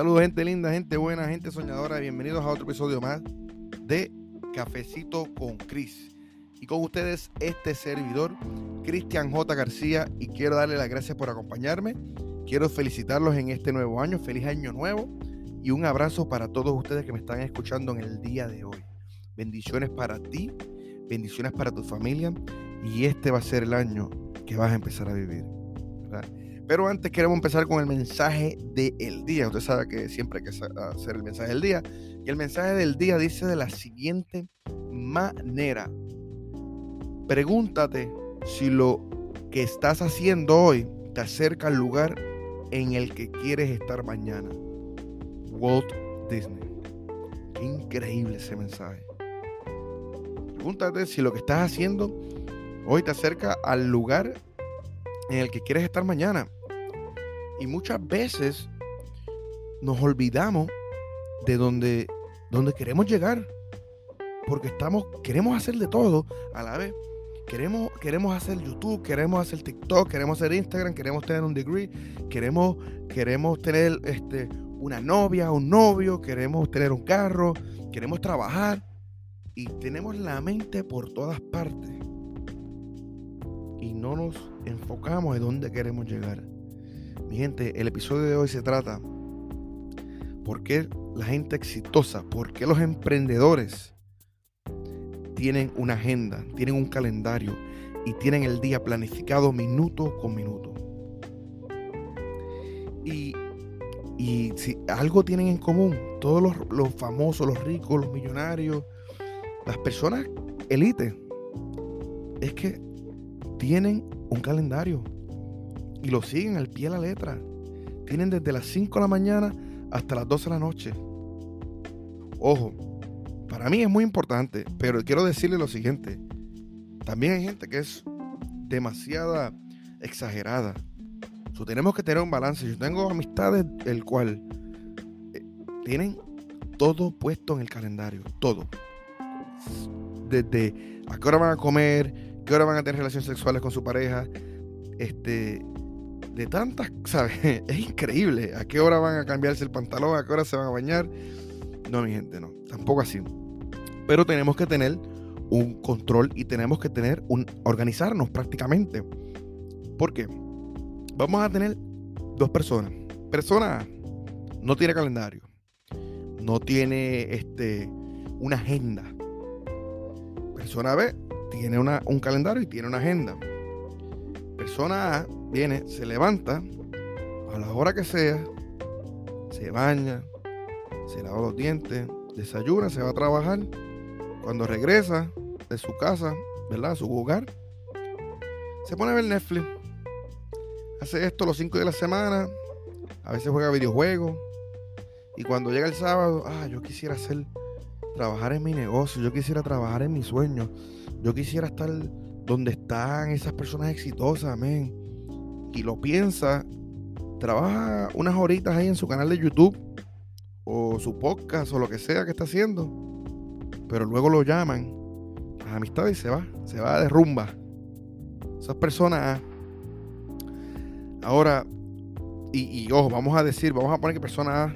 Saludos, gente linda, gente buena, gente soñadora. Bienvenidos a otro episodio más de Cafecito con Cris. Y con ustedes, este servidor, Cristian J. García. Y quiero darle las gracias por acompañarme. Quiero felicitarlos en este nuevo año. Feliz año nuevo. Y un abrazo para todos ustedes que me están escuchando en el día de hoy. Bendiciones para ti, bendiciones para tu familia. Y este va a ser el año que vas a empezar a vivir. Pero antes queremos empezar con el mensaje del día. Usted sabe que siempre hay que hacer el mensaje del día. Y el mensaje del día dice de la siguiente manera. Pregúntate si lo que estás haciendo hoy te acerca al lugar en el que quieres estar mañana. Walt Disney. Qué increíble ese mensaje. Pregúntate si lo que estás haciendo hoy te acerca al lugar en el que quieres estar mañana. Y muchas veces nos olvidamos de donde, queremos llegar. Porque estamos, queremos hacer de todo a la vez. Queremos, queremos hacer YouTube, queremos hacer TikTok, queremos hacer Instagram, queremos tener un degree, queremos, queremos tener este, una novia, un novio, queremos tener un carro, queremos trabajar. Y tenemos la mente por todas partes. Y no nos enfocamos en dónde queremos llegar. Mi gente, el episodio de hoy se trata por qué la gente exitosa, por qué los emprendedores tienen una agenda, tienen un calendario y tienen el día planificado minuto con minuto. Y, y si algo tienen en común, todos los, los famosos, los ricos, los millonarios, las personas elite, es que tienen un calendario y lo siguen al pie de la letra. Tienen desde las 5 de la mañana hasta las 12 de la noche. Ojo, para mí es muy importante, pero quiero decirle lo siguiente. También hay gente que es demasiada exagerada. So, tenemos que tener un balance. Yo tengo amistades el cual eh, tienen todo puesto en el calendario, todo. Desde a qué hora van a comer, qué hora van a tener relaciones sexuales con su pareja, este, de tantas, ¿sabes? Es increíble. ¿A qué hora van a cambiarse el pantalón? ¿A qué hora se van a bañar? No, mi gente, no. Tampoco así. Pero tenemos que tener un control y tenemos que tener un organizarnos prácticamente. ¿Por qué? Vamos a tener dos personas. Persona no tiene calendario. No tiene este, una agenda. Persona B tiene un calendario y tiene una agenda. Persona A viene, se levanta a la hora que sea, se baña, se lava los dientes, desayuna, se va a trabajar. Cuando regresa de su casa, ¿verdad? A su hogar, se pone a ver Netflix. Hace esto los cinco días de la semana. A veces juega videojuegos. Y cuando llega el sábado, ah, yo quisiera hacer, trabajar en mi negocio, yo quisiera trabajar en mi sueño, yo quisiera estar donde están esas personas exitosas, amén y lo piensa, trabaja unas horitas ahí en su canal de YouTube o su podcast o lo que sea que está haciendo, pero luego lo llaman a amistad y se va, se va de rumba. Esas personas, ahora, y, y ojo, vamos a decir, vamos a poner que personas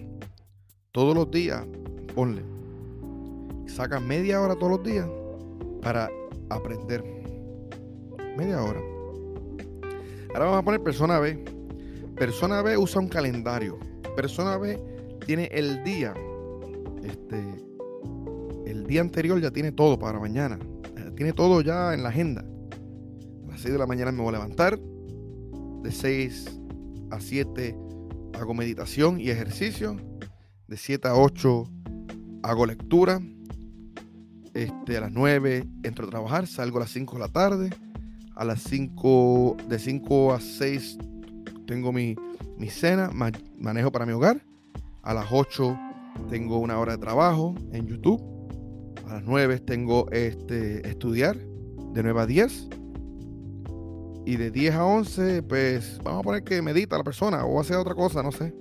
todos los días, ponle, sacan media hora todos los días para aprender. Media hora. Ahora vamos a poner persona B. Persona B usa un calendario. Persona B tiene el día. Este. El día anterior ya tiene todo para mañana. Eh, tiene todo ya en la agenda. A las 6 de la mañana me voy a levantar. De 6 a 7 hago meditación y ejercicio. De 7 a 8 hago lectura. Este, a las 9 entro a trabajar, salgo a las 5 de la tarde a las 5, de 5 a 6 tengo mi, mi cena, manejo para mi hogar. A las 8 tengo una hora de trabajo en YouTube. A las 9 tengo este, estudiar de 9 a 10. Y de 10 a 11, pues vamos a poner que medita la persona o hace otra cosa, no sé.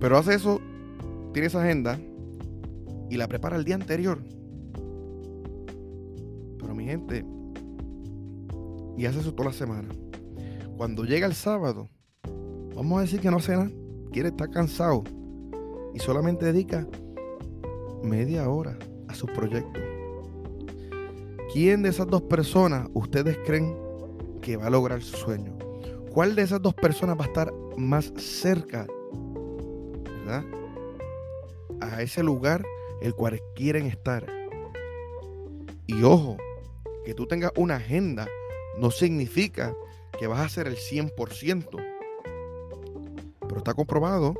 Pero hace eso, tiene esa agenda y la prepara el día anterior. Pero mi gente, y hace eso toda la semana. Cuando llega el sábado, vamos a decir que no hace nada, quiere estar cansado y solamente dedica media hora a sus proyectos. ¿Quién de esas dos personas ustedes creen que va a lograr su sueño? ¿Cuál de esas dos personas va a estar más cerca, ¿verdad? A ese lugar el cual quieren estar. Y ojo, que tú tengas una agenda no significa que vas a hacer el 100%. Pero está comprobado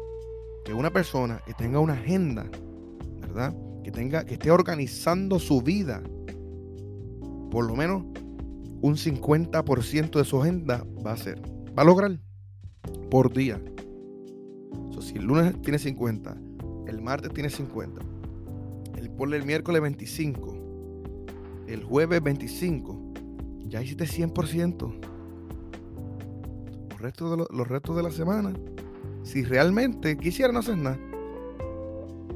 que una persona que tenga una agenda, ¿verdad? Que tenga que esté organizando su vida por lo menos un 50% de su agenda va a ser, va a lograr por día. si el lunes tiene 50, el martes tiene 50, el, el miércoles 25, el jueves 25, ya hiciste 100%. Los restos de, los restos de la semana, si realmente quisiera no hacer nada.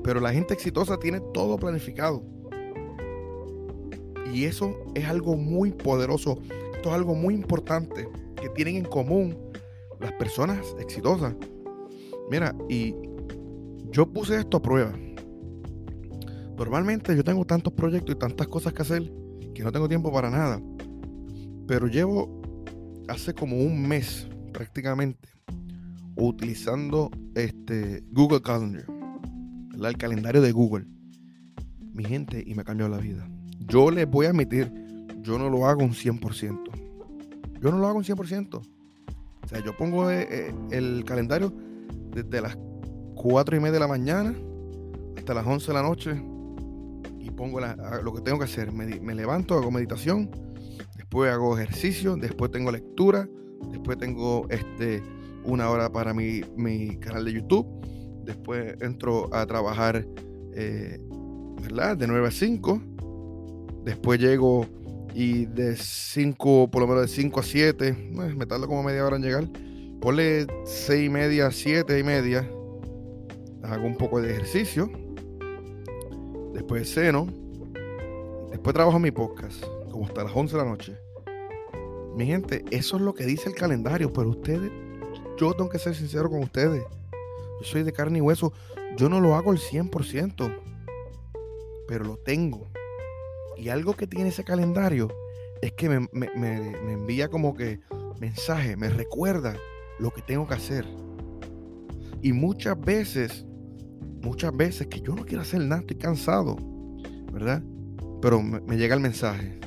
Pero la gente exitosa tiene todo planificado. Y eso es algo muy poderoso. Esto es algo muy importante que tienen en común las personas exitosas. Mira, y yo puse esto a prueba. Normalmente yo tengo tantos proyectos y tantas cosas que hacer que no tengo tiempo para nada. Pero llevo hace como un mes prácticamente utilizando este Google Calendar, el calendario de Google. Mi gente, y me cambió la vida. Yo les voy a admitir, yo no lo hago un 100%. Yo no lo hago un 100%. O sea, yo pongo eh, eh, el calendario desde las 4 y media de la mañana hasta las 11 de la noche pongo lo que tengo que hacer. Me, levanto, hago meditación, después hago ejercicio, después tengo lectura, después tengo este, una hora para mi, canal de YouTube, después entro a trabajar, eh, ¿verdad? De 9 a 5 Después llego y de 5, por lo menos de 5 a 7, me tardo como media hora en llegar. Ponle 6 y media, 7 y media. Hago un poco de ejercicio. Después ceno. Después trabajo mi podcast, como hasta las 11 de la noche. Mi gente, eso es lo que dice el calendario, pero ustedes, yo tengo que ser sincero con ustedes. Yo soy de carne y hueso. Yo no lo hago al 100%, pero lo tengo. Y algo que tiene ese calendario es que me, envía como que mensaje, me recuerda lo que tengo que hacer. Y muchas veces, muchas veces que yo no quiero hacer nada, estoy cansado, ¿verdad? Pero me, llega el mensaje.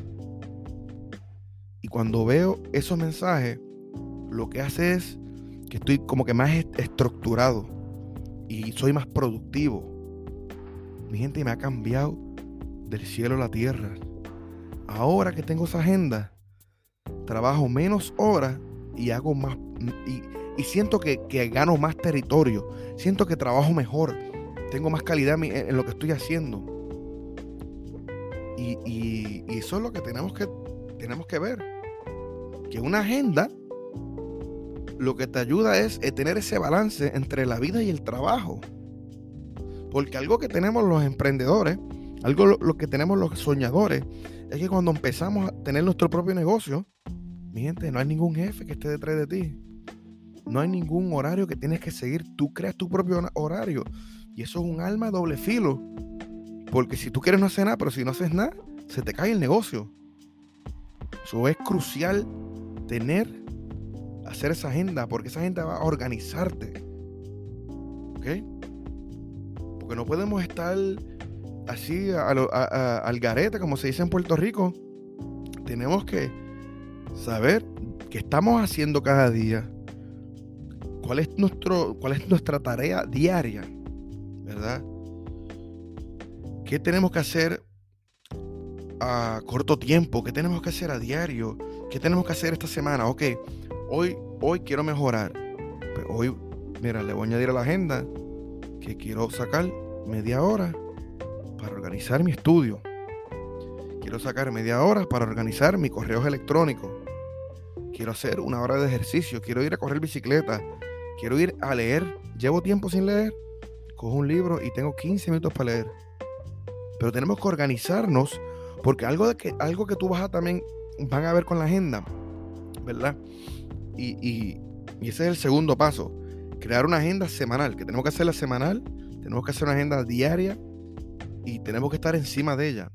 Y cuando veo esos mensajes, lo que hace es que estoy como que más estructurado y soy más productivo. Mi gente me ha cambiado del cielo a la tierra. Ahora que tengo esa agenda, trabajo menos horas y hago más y, siento que, gano más territorio, siento que trabajo mejor, tengo más calidad en, lo que estoy haciendo. Y, eso es lo que tenemos que, tenemos que ver. Que una agenda lo que te ayuda es tener ese balance entre la vida y el trabajo. Porque algo que tenemos los emprendedores algo lo, que tenemos los soñadores es que cuando empezamos a tener nuestro propio negocio, mi gente, no hay ningún jefe que esté detrás de ti. No hay ningún horario que tienes que seguir. Tú creas tu propio horario. Y eso es un alma doble filo. Porque si tú quieres no hacer nada, pero si no haces nada, se te cae el negocio. Eso es crucial tener, hacer esa agenda, porque esa agenda va a organizarte. ¿Ok? Porque no podemos estar así al garete, como se dice en Puerto Rico, tenemos que saber qué estamos haciendo cada día, cuál es, nuestro, cuál es nuestra tarea diaria, ¿verdad? ¿Qué tenemos que hacer a corto tiempo? ¿Qué tenemos que hacer a diario? ¿Qué tenemos que hacer esta semana? Ok, hoy, hoy quiero mejorar. Pero hoy, mira, le voy a añadir a la agenda que quiero sacar media hora para organizar mi estudio. Quiero sacar media hora para organizar mi correo electrónico. Quiero hacer una hora de ejercicio. Quiero ir a correr bicicleta. Quiero ir a leer. Llevo tiempo sin leer. Cojo un libro y tengo 15 minutos para leer. Pero tenemos que organizarnos porque algo, de que, algo que tú vas a también van a ver con la agenda, ¿verdad? Y, y ese es el segundo paso. crear una agenda semanal, que tenemos que hacerla semanal, tenemos que hacer una agenda diaria y tenemos que estar encima de ella.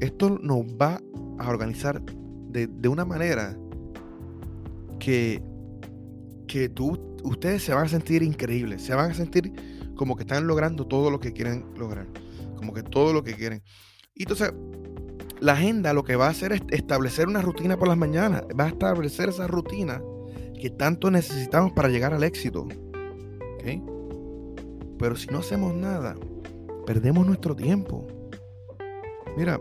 Esto nos va a organizar de, de una manera que, que tú, ustedes se van a sentir increíbles, se van a sentir como que están logrando todo lo que quieren lograr, como que todo lo que quieren. Y entonces, la agenda lo que va a hacer es establecer una rutina por las mañanas, va a establecer esa rutina que tanto necesitamos para llegar al éxito. Pero si no hacemos nada, perdemos nuestro tiempo. Mira,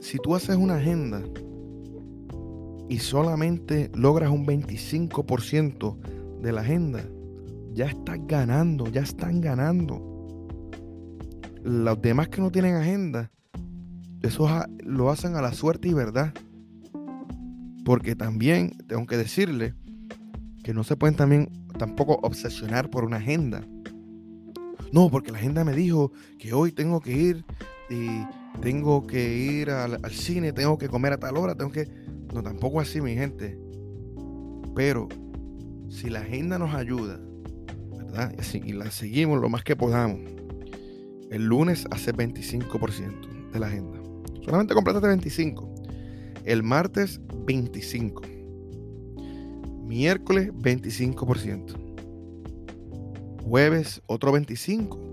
si tú haces una agenda y solamente logras un 25% de la agenda, ya estás ganando, ya están ganando. Los demás que no tienen agenda, eso lo hacen a la suerte y verdad. Porque también tengo que decirle que no se pueden también tampoco obsesionar por una agenda. No, porque la agenda me dijo que hoy tengo que ir y tengo que ir al, cine, tengo que comer a tal hora, tengo que... No, tampoco así, mi gente. Pero si la agenda nos ayuda, y la seguimos lo más que podamos, el lunes hace 25% de la agenda. Solamente completaste 25. El martes 25. Miércoles 25%. Jueves otro 25%.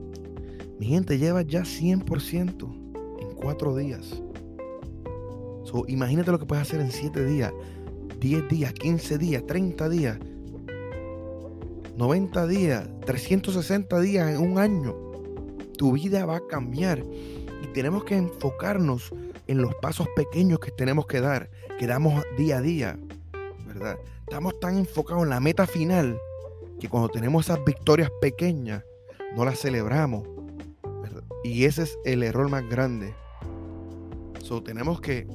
Mi gente lleva ya 100% en 4 días. imagínate lo que puedes hacer en 7 días, 10 días, 15 días, 30 días, 90 días, 360 días en un año. Tu vida va a cambiar y tenemos que enfocarnos en los pasos pequeños que tenemos que dar, que damos día a día, ¿verdad? Estamos tan enfocados en la meta final que cuando tenemos esas victorias pequeñas, no las celebramos. Y ese es el error más grande. So, tenemos que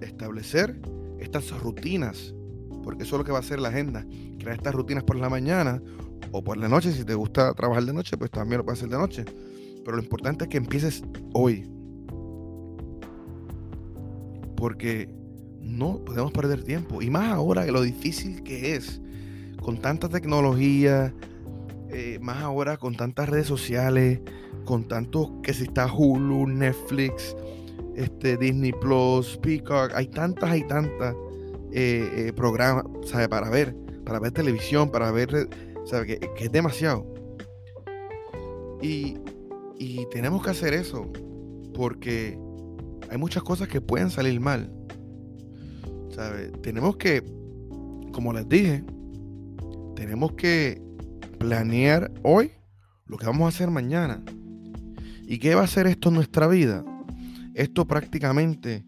establecer estas rutinas, porque eso es lo que va a hacer la agenda. Crear estas rutinas por la mañana o por la noche. Si te gusta trabajar de noche, pues también lo puedes hacer de noche. Pero lo importante es que empieces hoy. Porque no podemos perder tiempo. Y más ahora que lo difícil que es con tanta tecnología, eh, más ahora con tantas redes sociales, con tantos que si está Hulu, Netflix, este, Disney Plus, Peacock, hay tantas, hay tantas eh, eh, programas, ¿sabe? Para ver, para ver televisión, para ver, ¿sabe? Que, es demasiado. Y, y tenemos que hacer eso, porque hay muchas cosas que pueden salir mal. Tenemos que, como les dije, tenemos que planear hoy lo que vamos a hacer mañana. ¿Y qué va a hacer esto en nuestra vida? Esto prácticamente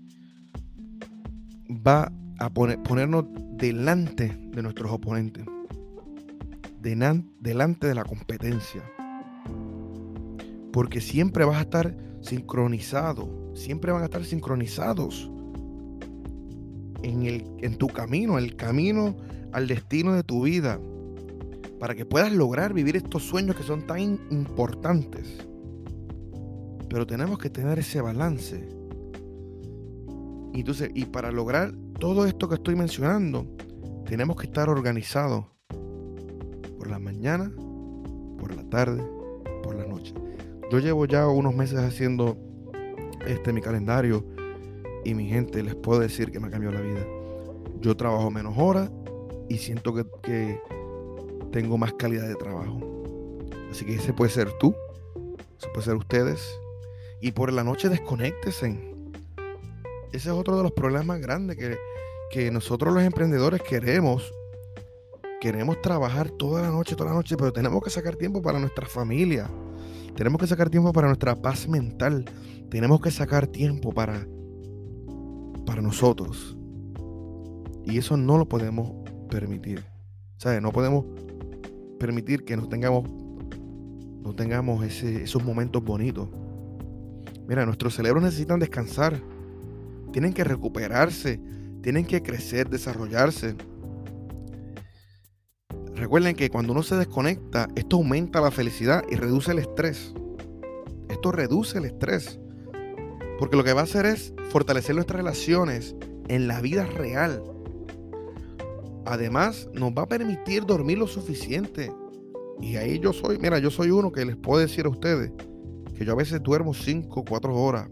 va a ponernos delante de nuestros oponentes, delante de la competencia. Porque siempre vas a estar sincronizado, siempre van a estar sincronizados en, el, en tu camino, el camino al destino de tu vida, para que puedas lograr vivir estos sueños que son tan importantes. Pero tenemos que tener ese balance. Entonces, y para lograr todo esto que estoy mencionando, tenemos que estar organizados por la mañana, por la tarde, por la noche. Yo llevo ya unos meses haciendo este mi calendario y mi gente, les puedo decir que me ha cambiado la vida. Yo trabajo menos horas y siento que, tengo más calidad de trabajo. Así que ese puede ser tú, ese puede ser ustedes. Y por la noche desconéctese. Ese es otro de los problemas más grandes que, que nosotros los emprendedores queremos. Queremos trabajar toda la noche, toda la noche, pero tenemos que sacar tiempo para nuestra familia. Tenemos que sacar tiempo para nuestra paz mental. Tenemos que sacar tiempo para para nosotros. Y eso no lo podemos permitir. ¿Sabes? No podemos permitir que no tengamos, no tengamos esos momentos bonitos. Mira, nuestros cerebros necesitan descansar. Tienen que recuperarse. Tienen que crecer, desarrollarse. Recuerden que cuando uno se desconecta, esto aumenta la felicidad y reduce el estrés. Esto reduce el estrés. Porque lo que va a hacer es fortalecer nuestras relaciones en la vida real. además nos va a permitir dormir lo suficiente. Y ahí yo soy, mira, yo soy uno que les puedo decir a ustedes que yo a veces duermo 5 o 4 horas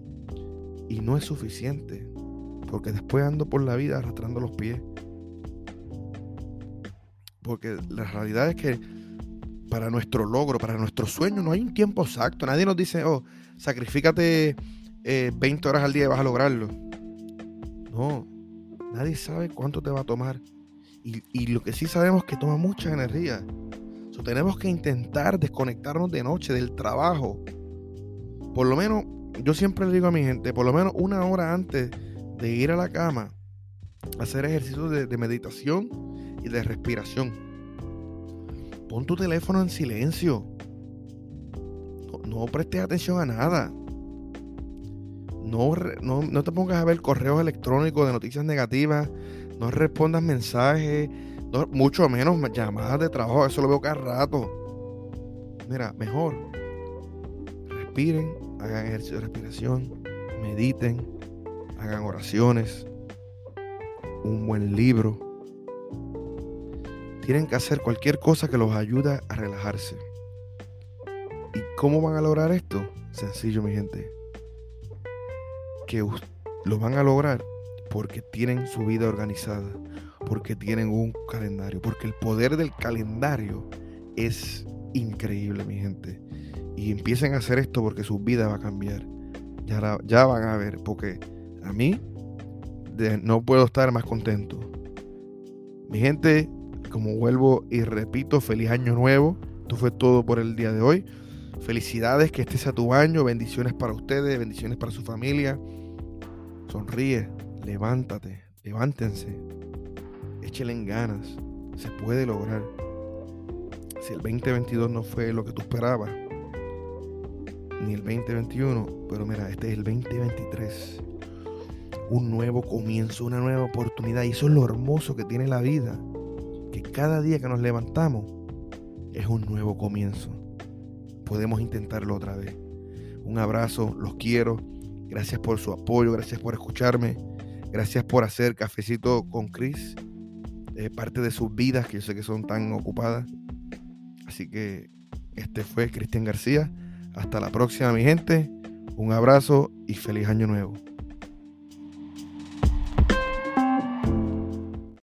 y no es suficiente, porque después ando por la vida arrastrando los pies. Porque la realidad es que para nuestro logro, para nuestro sueño, no hay un tiempo exacto. Nadie nos dice, oh, sacrifícate 20 eh, horas al día y vas a lograrlo. No, nadie sabe cuánto te va a tomar. Y, lo que sí sabemos es que toma mucha energía. tenemos que intentar desconectarnos de noche del trabajo. Por lo menos, yo siempre le digo a mi gente, por lo menos una hora antes de ir a la cama, hacer ejercicios de meditación y de respiración. Pon tu teléfono en silencio. No, prestes atención a nada. No, no, te pongas a ver correos electrónicos de noticias negativas. No respondas mensajes. mucho menos llamadas de trabajo. Eso lo veo cada rato. Mira, mejor. Respiren, hagan ejercicio de respiración, mediten, hagan oraciones, un buen libro tienen que hacer cualquier cosa que los ayude a relajarse. ¿Y cómo van a lograr esto? Sencillo, mi gente. Que lo van a lograr porque tienen su vida organizada, porque tienen un calendario, porque el poder del calendario es increíble, mi gente. Y empiecen a hacer esto porque su vida va a cambiar. Ya, ya van a ver, porque a mí no puedo estar más contento. Mi gente, como vuelvo y repito, feliz año nuevo. Esto fue todo por el día de hoy. Felicidades, que este sea tu año. Bendiciones para ustedes, bendiciones para su familia. Sonríe, levántate, levántense. Échenle en ganas. Se puede lograr. Si el 2022 no fue lo que tú esperabas, ni el 2021, pero mira, este es el 2023. Un nuevo comienzo, una nueva oportunidad. Y eso es lo hermoso que tiene la vida que cada día que nos levantamos es un nuevo comienzo. Podemos intentarlo otra vez. Un abrazo, los quiero. Gracias por su apoyo, gracias por escucharme. Gracias por hacer cafecito con Chris. parte de sus vidas que yo sé que son tan ocupadas. Así que este fue Cristian García. Hasta la próxima, mi gente. Un abrazo y feliz año nuevo.